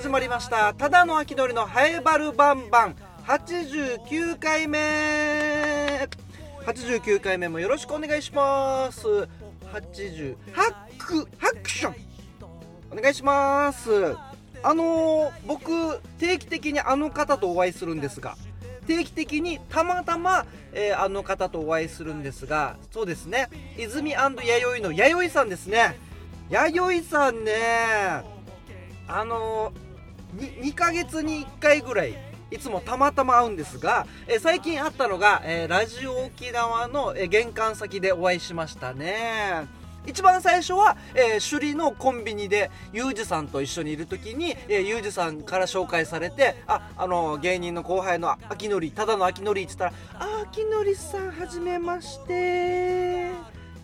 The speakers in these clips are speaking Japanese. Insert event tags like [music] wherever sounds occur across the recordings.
始まりました。ただの秋のりのハエバルバンバン。89回目。89回目もよろしくお願いします。80ハックハクション。お願いします。あのー、僕定期的にあの方とお会いするんですが。定期的にたまたま、えー、あの方とお会いするんですが。そうですね。泉弥生の弥生さんですね。弥生さんね。あのー、2, 2ヶ月に1回ぐらいいつもたまたま会うんですが、えー、最近会ったのが、えー、ラジオ沖縄の、え玄関先でお会いしましたね。一番最初は、えー、首里のコンビニでユージさんと一緒にいる時に、えー、ユージさんから紹介されてああの芸人の後輩の秋のりただの秋のりって言ったら「あ秋のりさんはじめまして」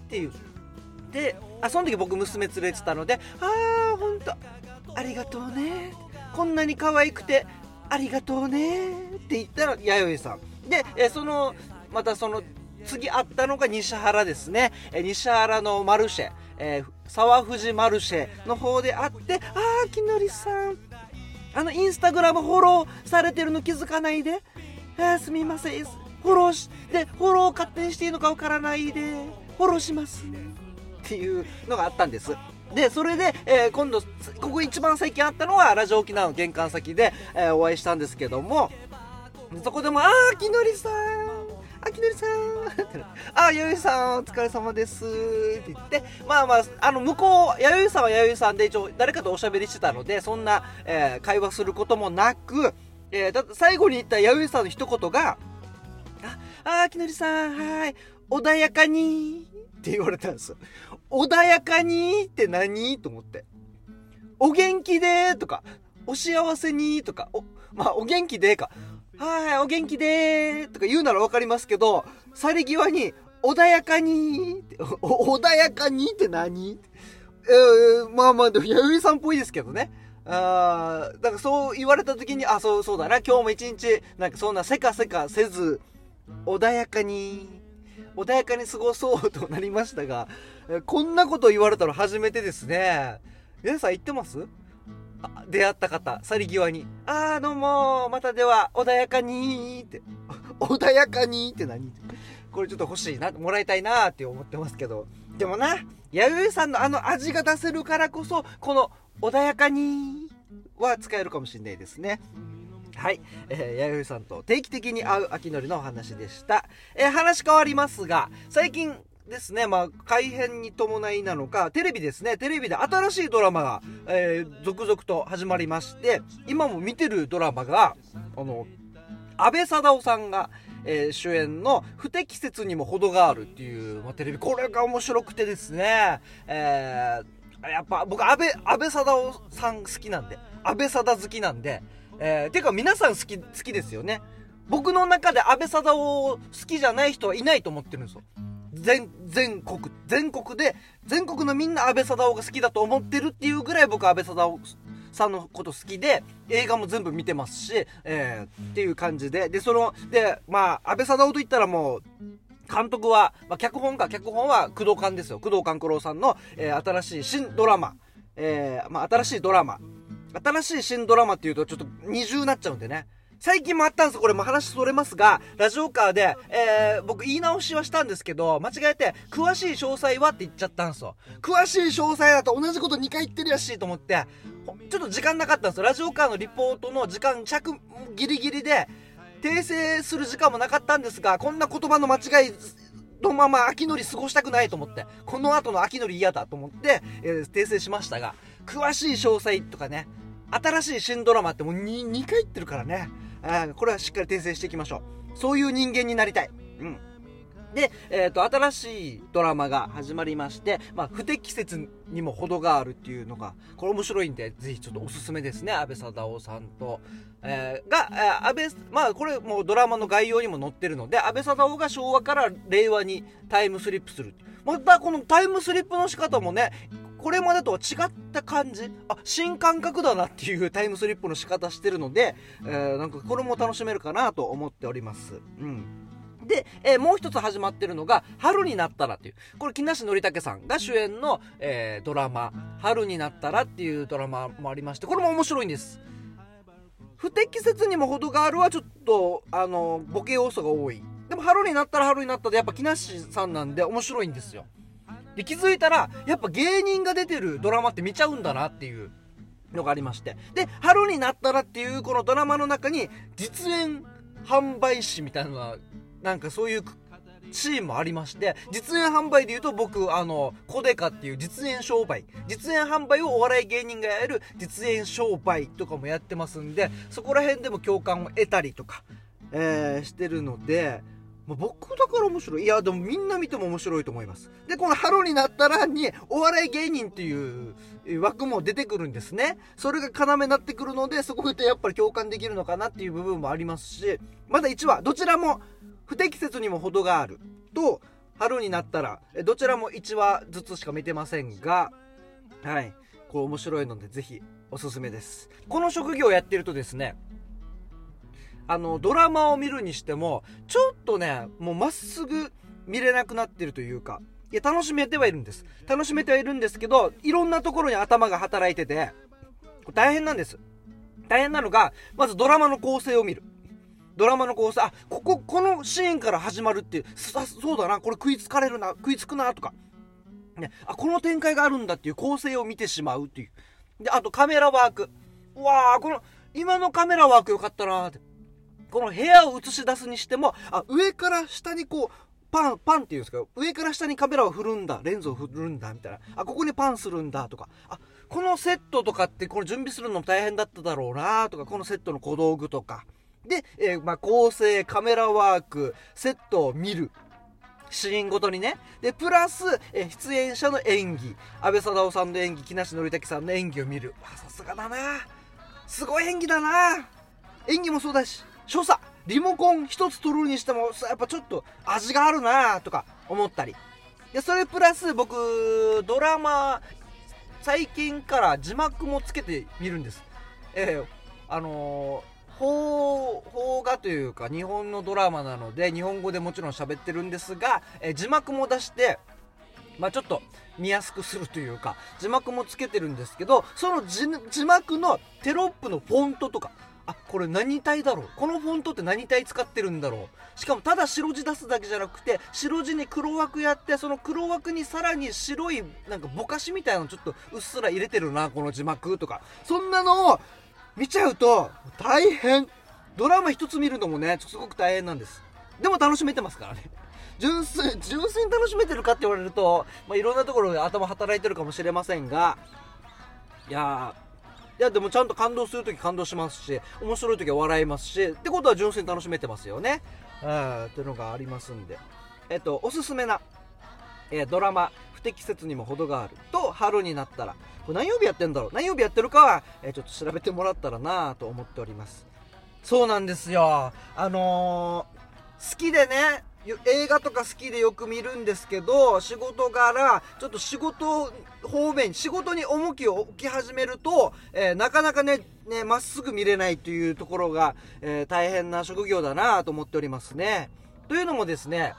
っていう。であその時僕娘連れてたので「ああほんとありがとうねこんなに可愛くてありがとうね」って言ったら弥生さんで、え、そのまたその次会ったのが西原ですね。え西原のマルシェ、えー、沢藤マルシェの方で会って、あー、きのりさん。あの、インスタグラムフォローされてるの気づかないで。えー、すみません。フォローし、で、フォロー勝手にしていいのかわからないで、フォローします。っていうのがあったんです。で、それで、えー、今度、ここ一番最近あったのは、ラジオ沖縄の玄関先で、えー、お会いしたんですけども、そこでも、あー、きのりさん、あきのりさん [laughs] あ、弥生さん、お疲れ様ですって言って、まあまあ、あの、向こう、弥生さんは弥生さんで一応誰かとおしゃべりしてたので、そんな、えー、会話することもなく、えー、だ最後に言った弥生さんの一言が、あ、あきのりさん、はい、穏やかにって言われたんですよ。穏やかにって何？と思って。お元気でとか、お幸せにとか、お、まあ、お元気でか。はい、お元気でとか言うならわかりますけど、去り際に、穏やかに穏やかにって何？えー、まあまあ、でも、弥生さんっぽいですけどね。あだからそう言われた時に、あ、そう、そうだな、今日も一日、なんかそんなせかせかせず、穏やかに、穏やかに過ごそうとなりましたが、こんなこと言われたら初めてですね。皆さん言ってます？出会った方、去り際に、あーどうもまたでは、穏やかにって、穏やかにって何？これちょっと欲しいな、もらいたいなって思ってますけど、でもな、弥生さんのあの味が出せるからこそ、この穏やかには使えるかもしれないですね。はい。えー、弥生さんと定期的に会う秋のりのお話でした。えー、話変わりますが、最近、ですね、まあ、改編に伴いなのか、テレビですね、テレビで新しいドラマが、えー、続々と始まりまして、今も見てるドラマが、あの、安倍貞夫さんが、えー、主演の不適切にも程があるっていう、まあ、テレビ、これが面白くてですね、えー、やっぱ僕、安倍、安倍貞夫さん好きなんで、安倍貞好きなんで、えー、てか皆さん好き、好きですよね。僕の中で安倍貞夫好きじゃない人はいないと思ってるんですよ。全、全国、全国で、全国のみんな安倍貞夫が好きだと思ってるっていうぐらい僕安倍貞夫さんのこと好きで、映画も全部見てますし、えー、っていう感じで、で、その、で、まあ、安倍貞夫と言ったらもう、監督は、まあ、脚本か、脚本は工藤官ですよ。工藤官九郎さんの、えー、新しい新ドラマ。えー、まあ、新しいドラマ。新しい新ドラマっていうとちょっと二重になっちゃうんでね。最近もあったんですこれも話それますが、ラジオカーで、えー、僕言い直しはしたんですけど、間違えて、詳しい詳細はって言っちゃったんですよ。詳しい詳細だと同じこと2回言ってるやしと思って、ちょっと時間なかったんですよ。ラジオカーのリポートの時間着ギリギリで、訂正する時間もなかったんですが、こんな言葉の間違い、のまま秋のり過ごしたくないと思って、この後の秋のり嫌だと思って、えー、訂正しましたが、詳しい詳細とかね、新しい新ドラマってもう 2, 2回言ってるからね。これはしっかり訂正していきましょう。そういう人間になりたい。うん。で、え、ー、と、新しいドラマが始まりまして、まあ、不適切にも程があるっていうのが、これ面白いんで、ぜひちょっとおすすめですね。安倍貞夫さんと、えー、が、えー、安倍、まあ、これもうドラマの概要にも載ってるので、安倍貞夫が昭和から令和にタイムスリップする。また、このタイムスリップの仕方もね、これまでとは違った感じあ新感覚だなっていうタイムスリップの仕方してるので、えー、なんかこれも楽しめるかなと思っておりますうんで、えー、もう一つ始まってるのが、春になったらっていう。これ、木梨憲武さんが主演の、えー、ドラマ、春になったらっていうドラマもありまして、これも面白いんです。不適切にも程があるはちょっと、あの、ボケ要素が多い。でも春になったら春になったで、やっぱ木梨さんなんで面白いんですよ。で、気づいたら、やっぱ芸人が出てるドラマって見ちゃうんだなっていうのがありまして。で、春になったらっていうこのドラマの中に、実演販売士みたいなのが、なんかそういうシーンもありまして、実演販売で言うと僕、あの、コデカっていう実演商売、実演販売をお笑い芸人がやる実演商売とかもやってますんで、そこら辺でも共感を得たりとか、えー、してるので、まあ、僕だから面白い。いや、でもみんな見ても面白いと思います。で、この春になったらに、お笑い芸人っていう枠も出てくるんですね。それが要になってくるので、そこでやっぱり共感できるのかなっていう部分もありますし、まだ1話、どちらも不適切にも程がある。と、春になったら、どちらも1話ずつしか見てませんが、はい。これ面白いので、ぜひおすすめです。この職業をやってるとですね、あの、ドラマを見るにしても、ちょっとね、もうまっすぐ見れなくなってるというか、いや、楽しめてはいるんです。楽しめてはいるんですけど、いろんなところに頭が働いてて、大変なんです。大変なのが、まずドラマの構成を見る。ドラマの構成、あ、ここ、このシーンから始まるっていう、さそうだな、これ食いつかれるな、食いつくな、とか。ね、あ、この展開があるんだっていう構成を見てしまうっていう。で、あとカメラワーク。うわー、この、今のカメラワークよかったなーって。この部屋を映し出すにしても、あ、上から下にこう、パン、パンって言うんですけど、上から下にカメラを振るんだ、レンズを振るんだ、みたいな。あ、ここにパンするんだ、とか。あ、このセットとかってこれ準備するのも大変だっただろうな、とか、このセットの小道具とか。で、えー、まあ、構成、カメラワーク、セットを見る。シーンごとにね。で、プラス、え出演者の演技。安倍貞夫さんの演技、木梨憲武さんの演技を見る。さすがだなすごい演技だな演技もそうだし、所作。リモコン一つ取るにしてもやっぱちょっと味があるなとか思ったり。でそれプラス僕ドラマ最近から字幕もつけてみるんです。えー、あのー、邦邦画というか日本のドラマなので日本語でもちろん喋ってるんですが、えー、字幕も出してまあ、ちょっと見やすくするというか字幕もつけてるんですけどその字幕のテロップのフォントとかあこれ何体だろう？このフォントって何体使ってるんだろう？しかもただ白字出すだけじゃなくて白字に黒枠やってその黒枠にさらに白いなんかぼかしみたいなのちょっとうっすら入れてるなこの字幕とか。そんなのを見ちゃうと大変。ドラマ一つ見るのもねすごく大変なんです。でも楽しめてますからね。純粋純粋に楽しめてるかって言われると、まあ、いろんなところで頭働いてるかもしれませんがいやーいやでもちゃんと感動するとき感動しますし面白いときは笑いますしってことは純粋に楽しめてますよね。うんっていうのがありますんで。えっとおすすめな、えー、ドラマ不適切にも程があると春になったらこれ何曜日やってんだろう？何曜日やってるかは、えー、ちょっと調べてもらったらなと思っております。そうなんですよ。あのー、好きでね映画とか好きでよく見るんですけど仕事柄ちょっと仕事方面仕事に重きを置き始めると、えー、なかなかねねまっすぐ見れないというところが、えー、大変な職業だなと思っておりますね。というのもですね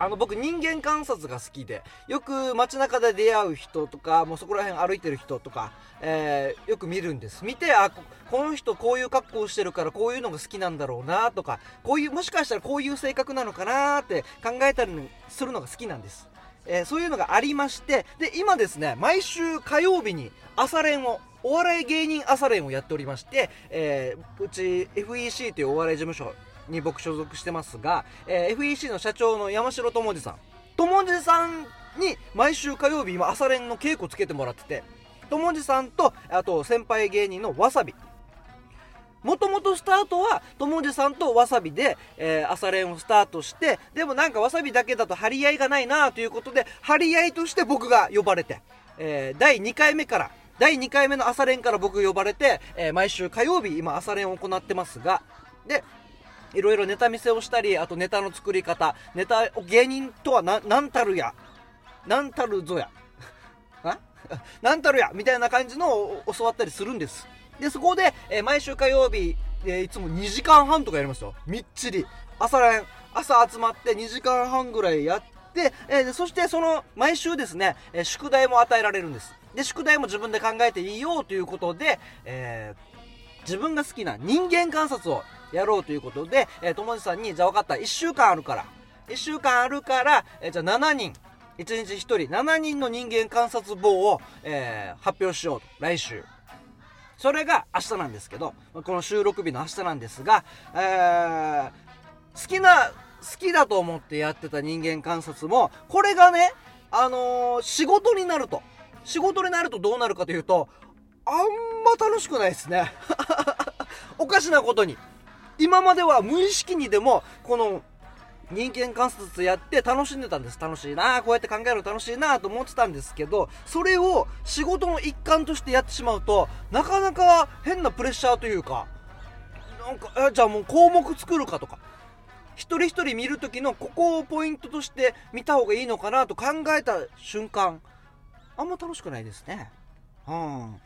あの僕人間観察が好きでよく街中で出会う人とかもうそこら辺歩いてる人とか、えー、よく見るんです。見てあこの人こういう格好をしてるからこういうのが好きなんだろうなとかこういうもしかしたらこういう性格なのかなって考えたりするのが好きなんです。えー、そういうのがありましてで今ですね毎週火曜日に朝練をお笑い芸人朝練をやっておりまして、えー、うち FEC というお笑い事務所に僕所属してますが、えー、FEC の社長の山城智次さん智次さんに毎週火曜日今朝練の稽古つけてもらってて智次さんとあと先輩芸人のわさび。もともとスタートは友次さんとわさびで、えー、朝練をスタートしてでもなんかわさびだけだと張り合いがないなということで張り合いとして僕が呼ばれて、えー、第2回目から第2回目の朝練から僕呼ばれて、えー、毎週火曜日今朝練を行ってますがでいろいろネタ見せをしたり、あとネタの作り方、ネタ、芸人とは何たるや、何たるぞや、[laughs] 何 [laughs] たるや、みたいな感じのを教わったりするんです。で、そこで、えー、毎週火曜日、えー、いつも2時間半とかやりますよ。みっちり。朝練、朝集まって2時間半ぐらいやって、えーそしてその毎週ですね、え宿題も与えられるんです。で宿題も自分で考えていいよということで、え自分が好きな人間観察をやろうということで、えー、友達さんにじゃあ分かった1週間あるから。1週間あるから、えーじゃあ7人。1日1人7人の人間観察簿を、えー発表しようと。来週。それが明日なんですけどこの収録日の明日なんですが、えー好きな好きだと思ってやってた人間観察もこれがねあのー仕事になると。仕事になるとどうなるかというとあんま楽しくないですね。[laughs] おかしなことに。今までは無意識にでもこの人間観察やって楽しんでたんです。楽しいなこうやって考えるの楽しいなと思ってたんですけどそれを仕事の一環としてやってしまうとなかなか変なプレッシャーというかなんかえじゃあもう項目作るかとか一人一人見る時のここをポイントとして見た方がいいのかなと考えた瞬間あんま楽しくないですね。うん。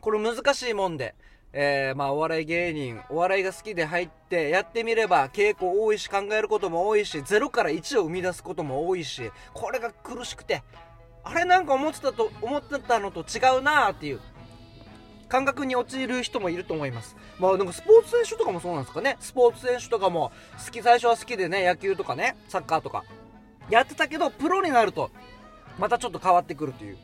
これ難しいもんで。えーまあお笑い芸人お笑いが好きで入ってやってみれば傾向多いし考えることも多いし0から1を生み出すことも多いしこれが苦しくてあれなんか思ってたと思ってたのと違うなーっていう感覚に陥る人もいると思います。まあなんかスポーツ選手とかもそうなんですかね。スポーツ選手とかも好き最初は好きでね野球とかねサッカーとかやってたけどプロになるとまたちょっと変わってくるという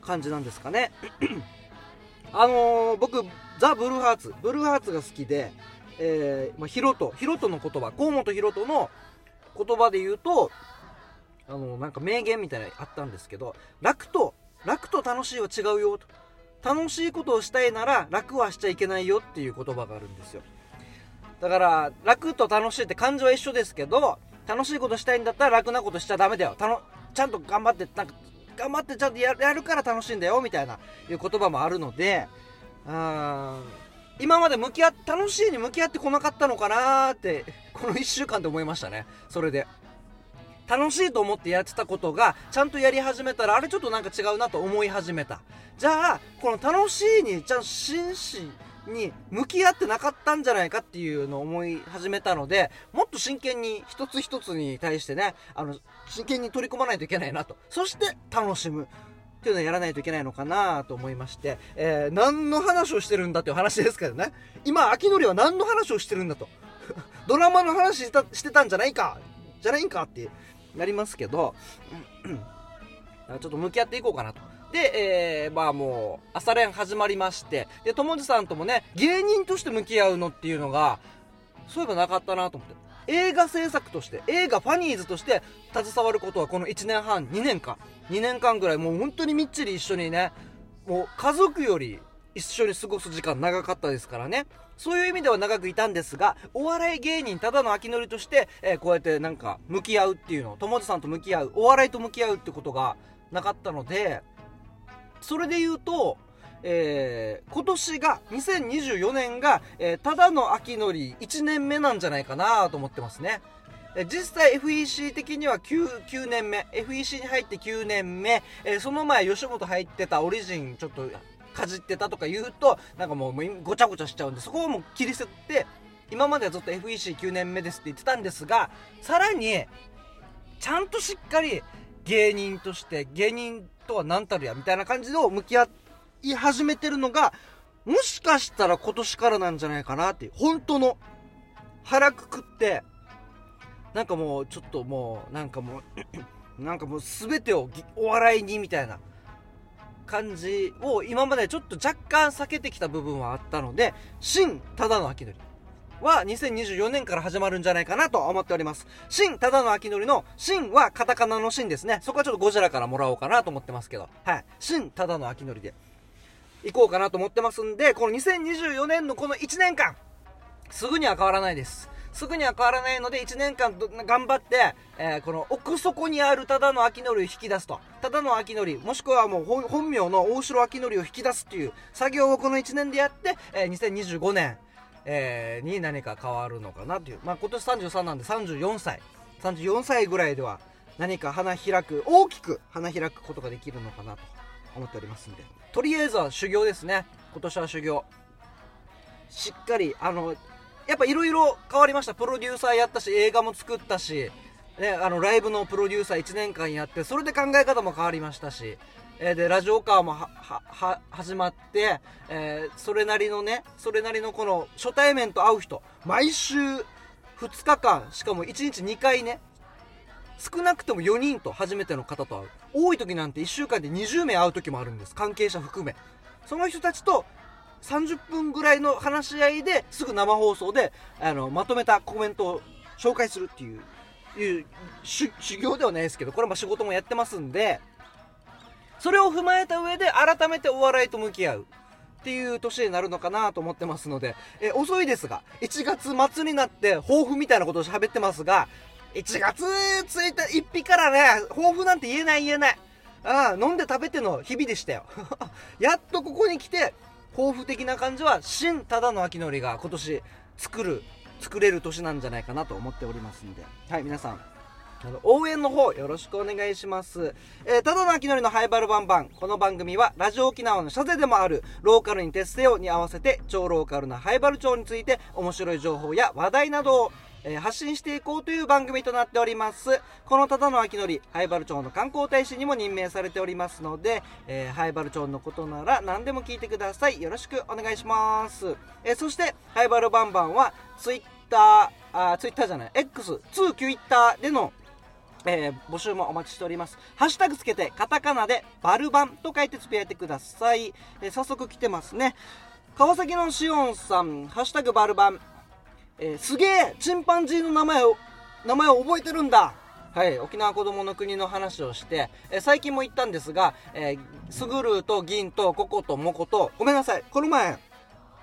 感じなんですかね。[clears throat] あのー僕ザ・ブルーハーツ。ブルーハーツが好きで、えーまあ、ヒロト。ヒロトの言葉。河本ヒロトの言葉で言うとあのなんか名言みたいなのあったんですけど楽と楽と楽しいは違うよと。楽しいことをしたいなら楽はしちゃいけないよっていう言葉があるんですよ。だから楽と楽しいって感情は一緒ですけど楽しいことしたいんだったら楽なことしちゃダメだよ。たのちゃんと頑張ってなんか頑張ってちゃんとやるから楽しいんだよみたいないう言葉もあるのでうん。今まで向き合楽しいに向き合ってこなかったのかなーってこの1週間で思いましたね。それで。楽しいと思ってやってたことがちゃんとやり始めたらあれちょっとなんか違うなと思い始めた。じゃあこの楽しいにちゃんと真摯に向き合ってなかったんじゃないかっていうのを思い始めたのでもっと真剣に一つ一つに対してねあの真剣に取り組まないといけないなと。そして楽しむ。っていうのをやらないといけないのかなと思いまして、えー何の話をしてるんだっていう話ですけどね今秋のりは何の話をしてるんだと [laughs] ドラマの話したしてたんじゃないかじゃないんかってなりますけど、ちょっと向き合っていこうかなと。で、えー、まあもう、朝練始まりまして、で、友治さんともね、芸人として向き合うのっていうのが、そういえばなかったなと思って。映画制作として、映画ファニーズとして携わることはこの1年半、2年間、2年間ぐらいもう本当にみっちり一緒にね、もう家族より一緒に過ごす時間長かったですからね。そういう意味では長くいたんですが、お笑い芸人ただの秋のりとして、えーこうやってなんか向き合うっていうの、友治さんと向き合う、お笑いと向き合うってことがなかったので、それで言うと、えー今年が、2024年が、えーただの秋のり1年目なんじゃないかなと思ってますね。実際 FEC 的には 9, 9年目 FEC に入って9年目、えーその前吉本入ってたオリジンちょっとかじってたとか言うとなんかもうごちゃごちゃしちゃうんでそこをもう切り捨てて今まではずっと FEC9 年目ですって言ってたんですがさらにちゃんとしっかり芸人として芸人とは何たるやみたいな感じで向き合ってい始めてるのがもしかしたら今年からなんじゃないかなって本当の腹くくってなんかもうちょっともうなんかもう [clears throat] なんかもう全てをお笑いにみたいな感じを今までちょっと若干避けてきた部分はあったので新ただの秋のりは2024年から始まるんじゃないかなと思っております。新ただの秋のりの新はカタカナの新ですね。そこはちょっとゴジラからもらおうかなと思ってますけど。はい。新ただの秋のりで。行こうかなと思ってますんでこの2024年のこの1年間すぐには変わらないです。すぐには変わらないので1年間頑張って、えーこの奥底にあるただの秋のりを引き出すと。ただの秋のりもしくはもう本本名の大城秋のりを引き出すっていう作業をこの1年でやって、えー2025年、えーに何か変わるのかなという、まあ、今年33なんで34歳。34歳ぐらいでは何か花開く大きく花開くことができるのかなと。思っておりますんで。とりあえずは修行ですね。今年は修行。しっかりあのやっぱいろいろ変わりました。プロデューサーやったし映画も作ったし、ね、あのライブのプロデューサー1年間やってそれで考え方も変わりましたし、えでラジオカーも始まって、えーそれなりのねそれなりのこの初対面と会う人毎週2日間しかも1日2回ね少なくとも4人と初めての方と会う。多い時なんて1週間で20名会う時もあるんです。関係者含め。その人たちと30分ぐらいの話し合いですぐ生放送であのまとめたコメントを紹介するっていういう修行ではないですけどこれはまあ仕事もやってますんでそれを踏まえた上で改めてお笑いと向き合うっていう年になるのかなと思ってますので、え遅いですが1月末になって抱負みたいなことを喋ってますが1月1日1日からね抱負なんて言えない言えないああ飲んで食べての日々でしたよ [laughs] やっとここに来て抱負的な感じは新ただの秋のりが今年作る作れる年なんじゃないかなと思っておりますんではい皆さんあの応援の方よろしくお願いします。えー、ただの秋のりのハイバルバンバン。この番組はラジオ沖縄のシャゼでもあるローカルに徹せよに合わせて超ローカルなハイバル町について面白い情報や話題などを、えー発信していこうという番組となっております。このただの秋のり、ハイバル町の観光大使にも任命されておりますので、えーハイバル町のことなら何でも聞いてください。よろしくお願いします。えーそして、ハイバルバンバンはツイッター、あツイッターじゃない、X、2ツイッターでのえー募集もお待ちしております。ハッシュタグつけて、カタカナでバルバンと書いてつぶやいてください。えー早速来てますね。川崎のしおんさん、ハッシュタグバルバン。えーすげえチンパンジーの名前を、名前を覚えてるんだはい、沖縄子供の国の話をして、え最近も言ったんですが、えースグルと銀とココとモコと、ごめんなさい、この前、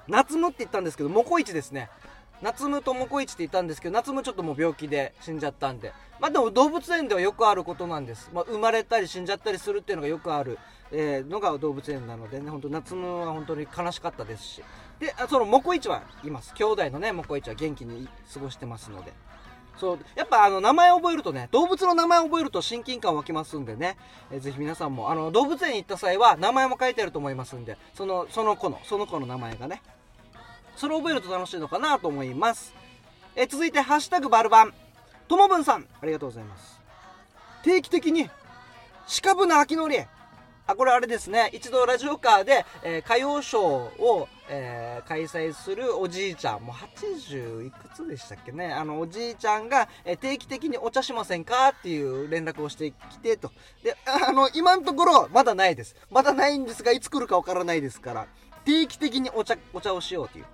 夏ムって言ったんですけど、モコイチですね。夏ムとモコイチって言ったんですけど、夏ムちょっともう病気で死んじゃったんで。まあでも動物園ではよくあることなんです。まあ生まれたり死んじゃったりするっていうのがよくある、えーのが動物園なのでね、本当夏ムは本当に悲しかったですし。で、あそのモコイチはいます。兄弟のね、モコイチは元気に過ごしてますので。そう、やっぱあの名前を覚えるとね、動物の名前を覚えると親近感湧きますんでね、えーぜひ皆さんも、あの動物園に行った際は名前も書いてあると思いますんで、その、その子の、その子の名前がね、それを覚えると楽しいのかなと思います。えー続いて、ハッシュタグバルバン。ともぶんさん、ありがとうございます。定期的に、鹿部の秋のり。あ、これあれですね。一度ラジオカーで、えー歌謡ショーを、えー開催するおじいちゃん、もう80いくつでしたっけね。あの、おじいちゃんが、えー定期的にお茶しませんかっていう連絡をしてきてと。で、あの、今のところ、まだないです。まだないんですが、いつ来るかわからないですから、定期的にお茶、お茶をしようという。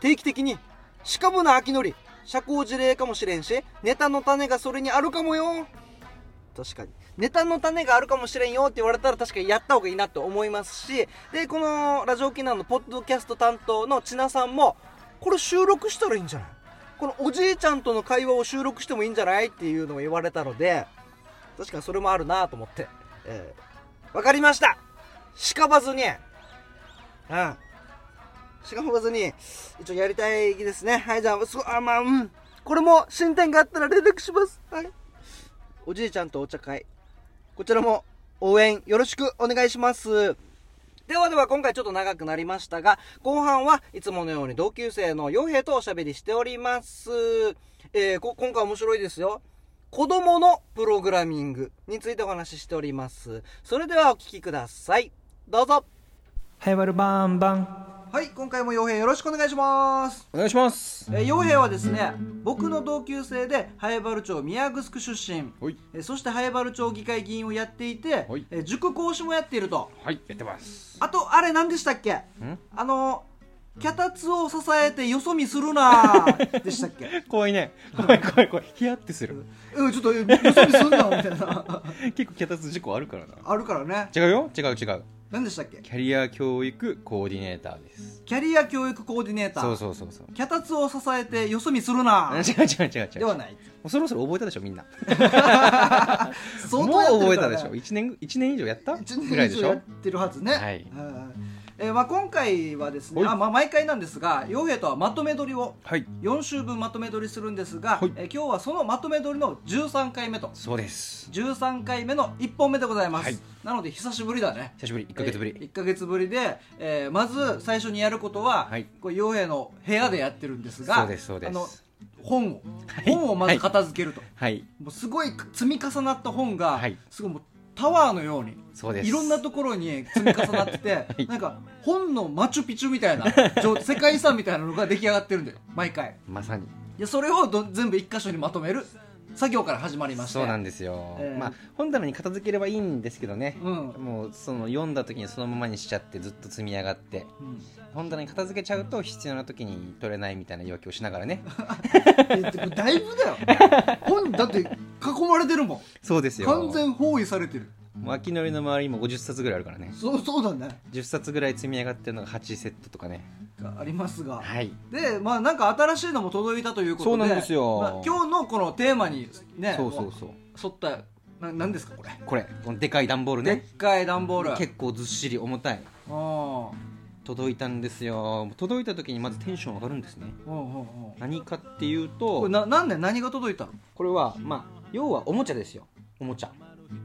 定期的に鹿部の秋のり社交辞令かもしれんしネタの種がそれにあるかもよ確かに。ネタの種があるかもしれんよって言われたら確かにやった方がいいなと思いますしでこのラジオ沖縄のポッドキャスト担当の千奈さんもこれ収録したらいいんじゃない？このおじいちゃんとの会話を収録してもいいんじゃない？っていうのを言われたので確かにそれもあるなと思ってえーわかりました。鹿ばずにうん。しかも別に一応やりたいですね。はいじゃあすごあまあうん。これも進展があったら連絡します。はい。おじいちゃんとお茶会。こちらも応援よろしくお願いします。ではでは今回ちょっと長くなりましたが後半はいつものように同級生の傭兵とおしゃべりしております。えー今回面白いですよ。子供のプログラミングについてお話ししております。それではお聞きください。どうぞ。ハイバルバンバン。はい今回も傭兵よろしくお願いします。お願いします。えー、傭兵はですね僕の同級生で早原町宮城出身。はい。えーそして早原町議会議員をやっていて、はい。えー塾講師もやっていると。はいやってます。あとあれ何でしたっけ？ん？あの脚立を支えてよそ見するなー。[laughs] でしたっけ？怖いね。怖い怖い怖い。ヒヤってする。うんちょっとよそ見すんなみたいな。[laughs] 結構脚立事故あるからな。あるからね。違うよ。違う違う何でしたっけ？キャリア教育コーディネーターです。キャリア教育コーディネーター。そうそうそうそう。脚立を支えてよそ見するな。違う違う違う違う。ではない。もうそろそろ覚えたでしょみんな。相もう当やってるからね。覚えたでしょ。1年一年以上やった1ぐらいでしょ？やってるはずね、はい。うんえーまあ、今回はですね、はい。あまあ、毎回なんですが洋平とはまとめ撮りをはい。4週分まとめ撮りするんですが、はい。えー今日はそのまとめ撮りの13回目と。そうです。13回目の1本目でございます、はい。なので久しぶりだね。久しぶり。1ヶ月ぶり、1ヶ月ぶりで、えーまず最初にやることは、はい。これ洋平の部屋でやってるんですがそうですそうです。あの本を、はい。本をまず片付けると、はい。もうすごい積み重なった本が、はい。すごいもうタワーのようにいろんなところに積み重なってて、[laughs] い。なんか本のマチュピチュみたいな [laughs] 状世界遺産みたいなのが出来上がってるんだよ毎回。まさに。でそれをど全部一箇所にまとめる作業から始まりまして。そうなんですよ、えーまあ本棚に片付ければいいんですけどね、うん。もうその読んだ時にそのままにしちゃってずっと積み上がって。うん。本棚に片付けちゃうと必要な時に取れないみたいな要求をしながらね。[laughs] えだいぶだよ。[laughs] 本だって囲まれてるもん。そうですよ。完全包囲されてるもう秋のりの周りにも50冊ぐらいあるからね。そうそうだね。10冊ぐらい積み上がってるのが8セットとかね。がありますが。はい。でまあなんか新しいのも届いたということでそうなんですよ。まあ今日のこのテーマにねそうそうそう。沿ったな何ですかこれ？これこのでかい段ボールでっねかい段ボール。結構ずっしり重たい。あ届いたんですよ。届いた時にまずテンション上がるんですね。あうんうんうん。何かっていうことれななんで何が届いたの？これはまあ要はおもちゃですよ。おもちゃ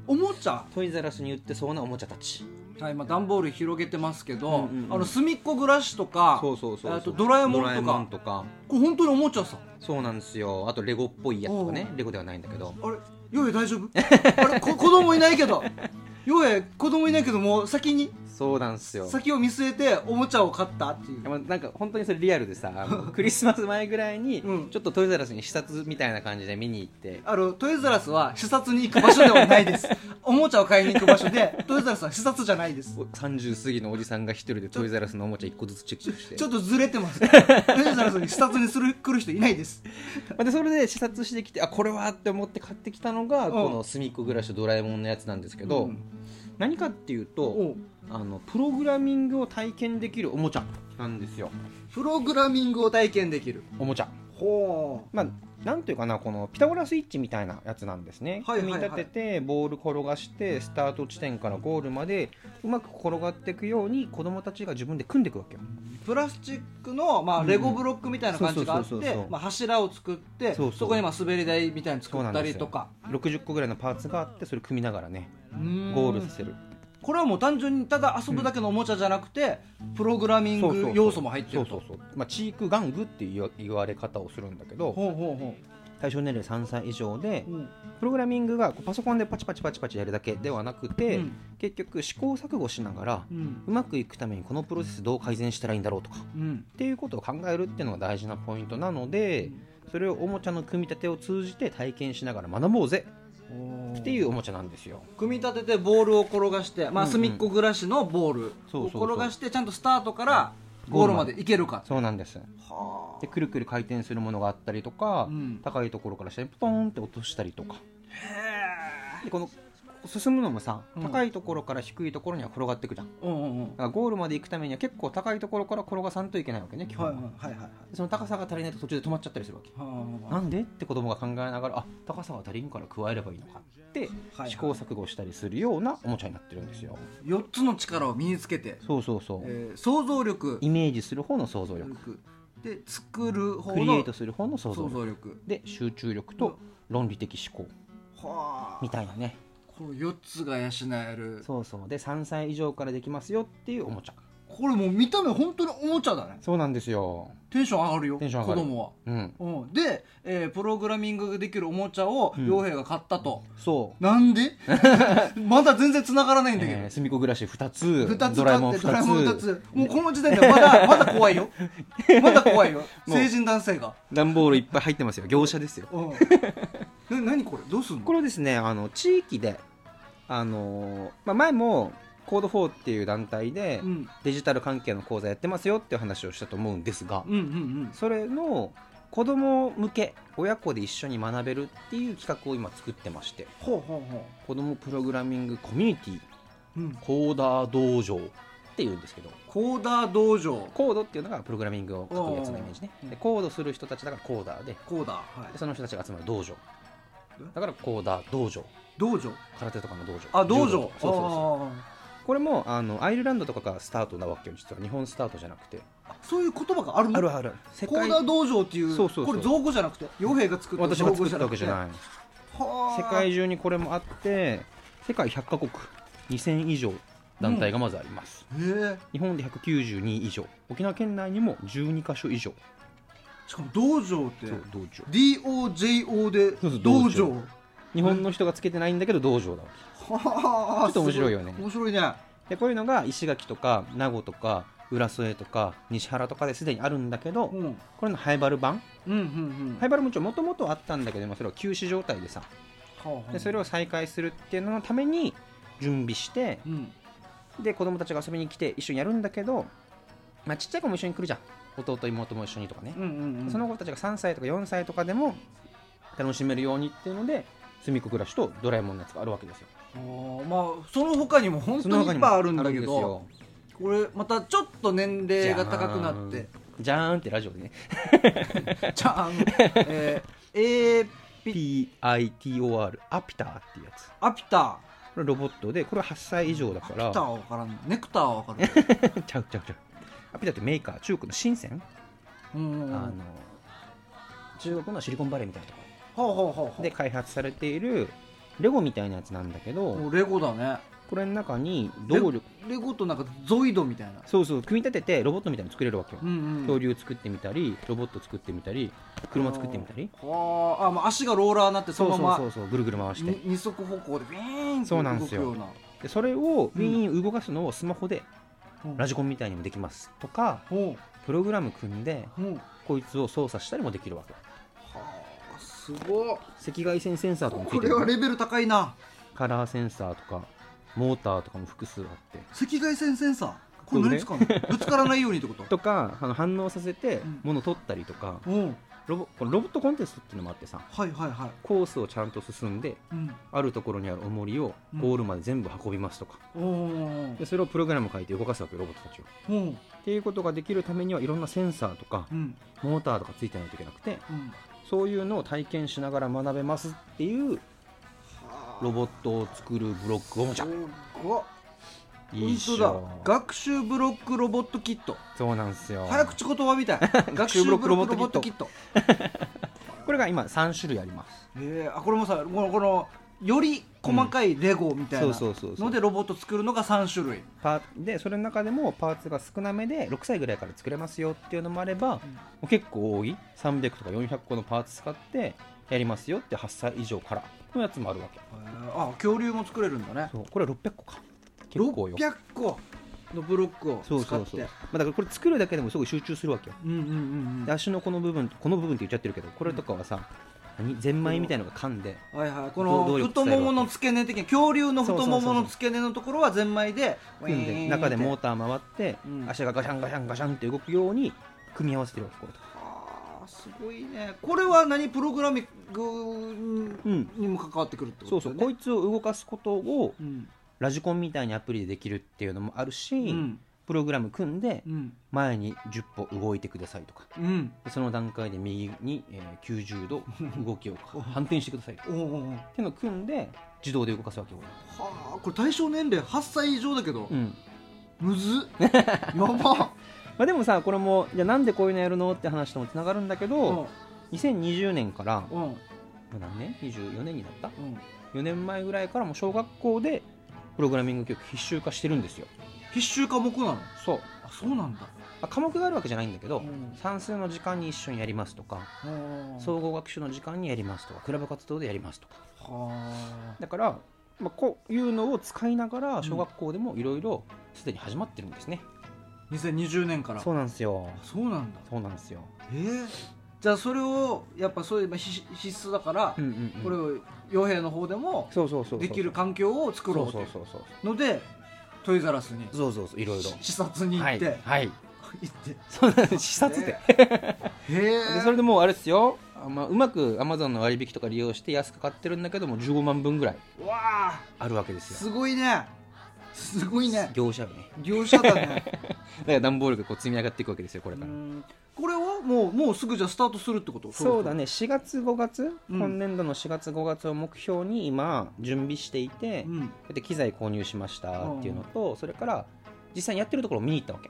おもちゃ？トイザらスに売ってそうなおもちゃたち。はい今段ボール広げてますけど、うんうんうんあの隅っこ暮らしとかそうそうそうそう。あとドラえもんとか。ドラえもんとか。これ本当におもちゃさ？そうなんですよ。あとレゴっぽいやつとかね。レゴではないんだけど。あれヨエ大丈夫？あれこ [laughs] 子供いないけど。ヨエ子供いないけどもう先に？そうなんですよ。先を見据えておもちゃを買ったっていう。なんか本当にそれリアルでさクリスマス前ぐらいにうん。ちょっとトイザらスに視察みたいな感じで見に行って。あのトイザラスは視察に行く場所ではないです。[laughs] おもちゃを買いに行く場所でトイザラスは視察じゃないです。[laughs] 30過ぎのおじさんが一人でトイザらスのおもちゃ1個ずつチェックして。ちょっとずれてます。[laughs] トイザラスに視察にする来る人いないです。まあでそれで視察してきてあこれはって思って買ってきたのがうん。この隅っこ暮らしドラえもんのやつなんですけど、うん何かっていうとあのプログラミングを体験できるおもちゃなんですよ。プログラミングを体験できる。おもちゃ。ほまあなんていうかなこのピタゴラスイッチみたいなやつなんですね、はいはいはい。組み立ててボール転がしてスタート地点からゴールまでうまく転がっていくように子供たちが自分で組んでいくわけよ。うプラスチックの、まあうん。レゴブロックみたいな感じがあってまあ柱を作ってそうそう。こにまあ滑り台みたいに作ったりとか。60個ぐらいのパーツがあってそれ組みながらねゴールさせる。これはもう単純にただ遊ぶだけのおもちゃじゃなくて、プログラミング要素も入ってると。そうそうそう、まあ、チーク玩具っていう言われ方をするんだけどほうほうほ対象年齢3歳以上でプログラミングがパソコンでパチパチパチパチやるだけではなくて、うん。結局試行錯誤しながらうん。うまくいくためにこのプロセスどう改善したらいいんだろうとかうん。っていうことを考えるっていうのが大事なポイントなのでそれをおもちゃの組み立てを通じて体験しながら学ぼうぜっていうおもちゃなんですよ。組み立ててボールを転がして、まあ、隅っこ暮らしのボール。を転がしてちゃんとスタートからゴールまで行けるか。そうなんです。はでくるくる回転するものがあったりとか、うん。高いところから下にポトンって落としたりとか。この進むのもさうん。高いところから低いところには転がっていくじゃん。うんうんうん。からゴールまで行くためには結構高いところから転がさんといけないわけね基本はいは、はいはい。はいでその高さが足りないと途中で止まっちゃったりするわけはなんでって子供が考えながらあ高さが足りんから加えればいいのかってはい試行錯誤したりするようなおもちゃになってるんですよ。4つの力を身につけて、そうそうそう、えー想像力。イメージする方の想像力。力。で作る方クリエイのトする方の想像想力。で集中力と論理的思考。はあ。みたいなねこの4つが養える。そうそう。で3歳以上からできますよっていうおもちゃ。これもう見た目本当におもちゃだね。そうなんですよ。テンション上がるよテンション上がる。子供は。うん。うん、で、えープログラミングができるおもちゃをうん。陽平が買ったと、そう。なんで？[laughs] まだ全然繋がらないんだけど、えー、隅っこ暮らし2つ2つドラえもん買ってドラえもん2 2つ。つもうこの時点でまだまだ怖いよ。まだ怖いよ。[laughs] う成人男性が。段ボールいっぱい入ってますよ。業者ですよ。うん [laughs] な何これ？どうすんの？これですねあの地域であのーまあ、前もコード4っていう団体でうん。デジタル関係の講座やってますよっていう話をしたと思うんですが、うんうんうん。それの子供向け親子で一緒に学べるっていう企画を今作ってましてほうほうほ子供プログラミングコミュニティう、うん、コーダー道場っていうんですけどコーダー道場。コードっていうのがプログラミングを書くやつのイメージね。うんでコードする人たちだからコーダーで。コーダーはい。でその人たちが集まる道場。えだからコーダー道場。道場？空手とかの道場。あ道場。そうそうそあこれもあのアイルランドとかがスタートなわけよ実は。日本スタートじゃなくて。そういう言葉があるの？あるある。世界。コーダー道場っていうそうそうこれ造語じゃなくて傭兵が作った私が作ったわけじゃない。世界中にこれもあって世界100カ国。2000以上団体がまずあります、へえ。日本で192以上。沖縄県内にも12カ所以上しかも道場って。そう道場。DOJO でそうそう道道場。場日本の人がつけてないんだけど道場だわはあちょっと面白いよね。すご面白いね。でこういうのが石垣とか名護とか浦添とか西原とかですでにあるんだけどうん。うんこれのハイバル版うんうん。ハイバルももともとあったんだけど今それは休止状態でさ。はあはあ。でそれを再開するっていうののために準備してうん。で子供たちが遊びに来て一緒にやるんだけど、まあ、ちっちゃい子も一緒に来るじゃん弟妹も一緒にとかね。うんうんうん。その子たちが3歳とか4歳とかでも楽しめるようにっていうので隅っこ暮らしとドラえもんのやつがあるわけですよ。まあその他にも本当にいっぱいあるんだけどよ。これまたちょっと年齢が高くなって。じゃーん。ってラジオでね。[laughs] じゃああのえー、A ピ PITOR アピターっていうやつ。アピタこれロボットでこれは8歳以上だから。ーアピターは分からん。ネクターは分かる [laughs] ちゃうちゃうちゃうアピターってメーカー中国の深セン、あの中国のシリコンバレーみたいなとこ。ほうほうほうほうろで開発されているレゴみたいなやつなんだけどレゴだね。これの中に動力レゴとなんかゾイドみたいな。そうそう組み立ててロボットみたいなの作れるわけよ、うんうん恐竜作ってみたりロボット作ってみたり車作ってみたり。はあ。あもう足がローラーになってそそうそうのままそうそうぐるぐる回して。に二足歩行でビーンってそうなんですよ。動くようなでそれをウィーン動かすのをスマホでうんラジコンみたいにもできます。とかほプログラム組んでこいつを操作したりもできるわけ。はあすごい赤外線センサーとかこれはレベル高いな。カラーセンサーとかモーターとかも複数あって。赤外線センサー？これ何使うの？ぶつからないようにってこと？[laughs] とかあの反応させてうん。物取ったりとか、う。んロボこのロボットコンテストっていうのもあってさはいはいはい。コースをちゃんと進んでうん。あるところにある重りをうん。ゴールまで全部運びますとか、おおでそれをプログラム書いて動かすわけよロボットたちを。うん。っていうことができるためにはいろんなセンサーとかうん。モーターとかついてないといけなくてうん。そういうのを体験しながら学べますっていうロボットを作るブロックおもちゃ本当だ。ょ学習ブロックロボットキット。そうなんですよ。早口言葉みたい。[laughs] 学習ブロックロボットキット。[laughs] これが今3種類あります。え。ー、あこれもさこのこのより細かいレゴみたいなのでロボット作るのが3種類。パーでそれの中でもパーツが少なめで6歳ぐらいから作れますよっていうのもあれば、もう結構多い。300とか400個のパーツ使ってやりますよって8歳以上からのやつもあるわけ。え。ーあ恐竜も作れるんだね。そう。これ600個か結構よ。600個。のブロックを使ってそうそう。そう、まあ、だからこれ作るだけでもすごい集中するわけよ。うんうんうんうん。で足のこの部分この部分って言っちゃってるけどこれとかはさ、何ゼンマイみたいのが噛んではいはい。この太ももの付け根的に恐竜の太ももそうそうそうそうの付け根のところはゼンマイで組んで中でモーーター回って、うん。足がガシャンガシャンガシャンって動くように組み合わせてるわけこれとすごいね。これは何プログラミングうんにも関わってくるってそうことだよね。そう。こいつを動かすことをうんラジコンみたいにアプリでできるっていうのもあるし、うん。プログラム組んでうん。前に10歩動いてくださいとか。うん。でその段階で右に、えー90度 [laughs] 動きを反転してくださいとおうおうおう。っていうのを組んで自動で動かすわけよ、はあこれ対象年齢8歳以上だけど、うん。むずっ。[laughs] やばまあ、でもさこれもじゃあなんでこういうのやるのって話ともつながるんだけど、うん。2020年からもうん。うんう何年？24年になった？4年前ぐらいからもう小学校でプログラミング教育必修化してるんですよ。必修科目なの？そう。あそうなんだ。あ科目があるわけじゃないんだけど、うん。算数の時間に一緒にやりますとか総合学習の時間にやりますとかクラブ活動でやりますとか。はだから、まあ、こういうのを使いながら小学校でもいろいろすでに始まってるんですね、あ2020年から。そうなんですよ。そうなんだ。そうなんですよ、えー、じゃあそれをやっぱそういうまあ必必須だから、うんうんうん。これを傭兵の方でもそうそうそうそう。できる環境を作ろうというそうそうそうそう。のでトイザラスにそうそうそういろいろ。視察に行はいって、はい行って。そうなんです。視察でへえでそれでもうあれですよ。あまあ、うまくアマゾンの割引とか利用して安く買ってるんだけども15万分ぐらいああるわけですよ。すごいね。すごいね。業者よね。業者だね。[laughs] から段ボールがこう積み上がっていくわけですよこれから、うんこれはもうもうすぐじゃあスタートするってこと？そうだね。4月5月、うん。今年度の4月5月を目標に今準備していて、うん。こうやって機材購入しましたっていうのと、それから実際にやってるところを見に行ったわけ。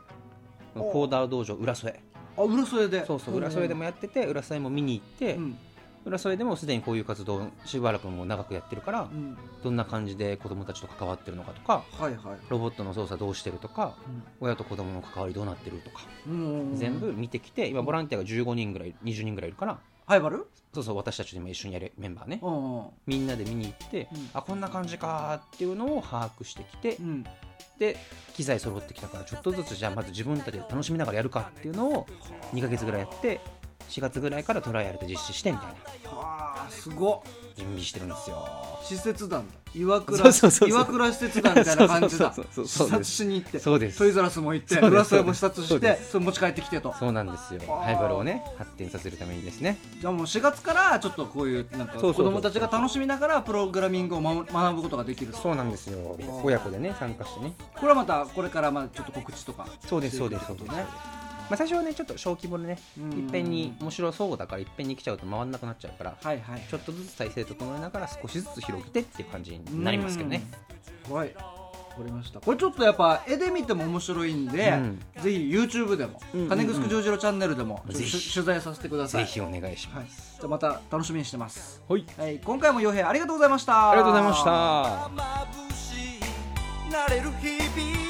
おコーダー道場浦添。あ浦添で。そうそう浦添でもやってて浦添も見に行って、うん浦添でもすでにこういう活動をしばらくもう長くやってるから、うん。どんな感じで子供たちと関わってるのかとかはいはい。ロボットの操作どうしてるとか親と子供の関わりどうなってるとか、うん。全部見てきて今ボランティアが15人ぐらい20人ぐらいいるからハイバル？そうそう私たちでも一緒にやるメンバーね。うんうんみんなで見に行って、うん。あこんな感じかっていうのを把握してきて、うん。で機材揃ってきたからちょっとずつじゃあまず自分たちで楽しみながらやるかっていうのを2ヶ月ぐらいやって4月ぐらいからトライアルで実施してみたいな。わあすごっ。準備してるんですよ。施設団だ。岩倉。そうそうそうそう。岩倉施設団みたいな感じだ。[laughs] そうそう視察そう。そうです。しに行ってそうです。トイザラスも行ってそうです。浦添も視察してそれ持ち帰ってきてと。そうなんですよ。あ。ーハイバルをね発展させるためにですね。じゃあもう4月からちょっとこういうなんか子そうそうそう。供たちが楽しみながらプログラミングをま学ぶことができると。そうなんですよ。親子でね参加してね。これはまたこれからまあちょっと告知とか。そうですそうですそうです、あ、最初はねちょっと小規模でねうん。いっぺんに面白そうだからいっぺんに来ちゃうと回んなくなっちゃうからはいはい。ちょっとずつ体制整えながら少しずつ広げてっていう感じになりますけどね。うん。はい。わかりました。これちょっとやっぱ絵で見ても面白いんで、うん。ぜひ YouTube でもうんうんうん。金城ジョージロチャンネルでも取材させてください。ぜひお願いしはい。ます、じゃあまた楽しみにしてます。はい、はい。今回も洋平ありがとうございました。ありがとうございました。眩しいなれる日々